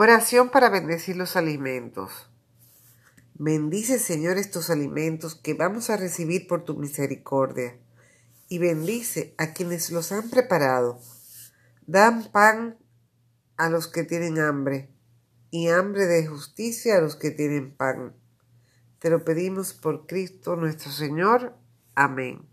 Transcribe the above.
Oración para bendecir los alimentos. Bendice, Señor, estos alimentos que vamos a recibir por tu misericordia, y bendice a quienes los han preparado. Dan pan a los que tienen hambre, y hambre de justicia a los que tienen pan. Te lo pedimos por Cristo nuestro Señor. Amén.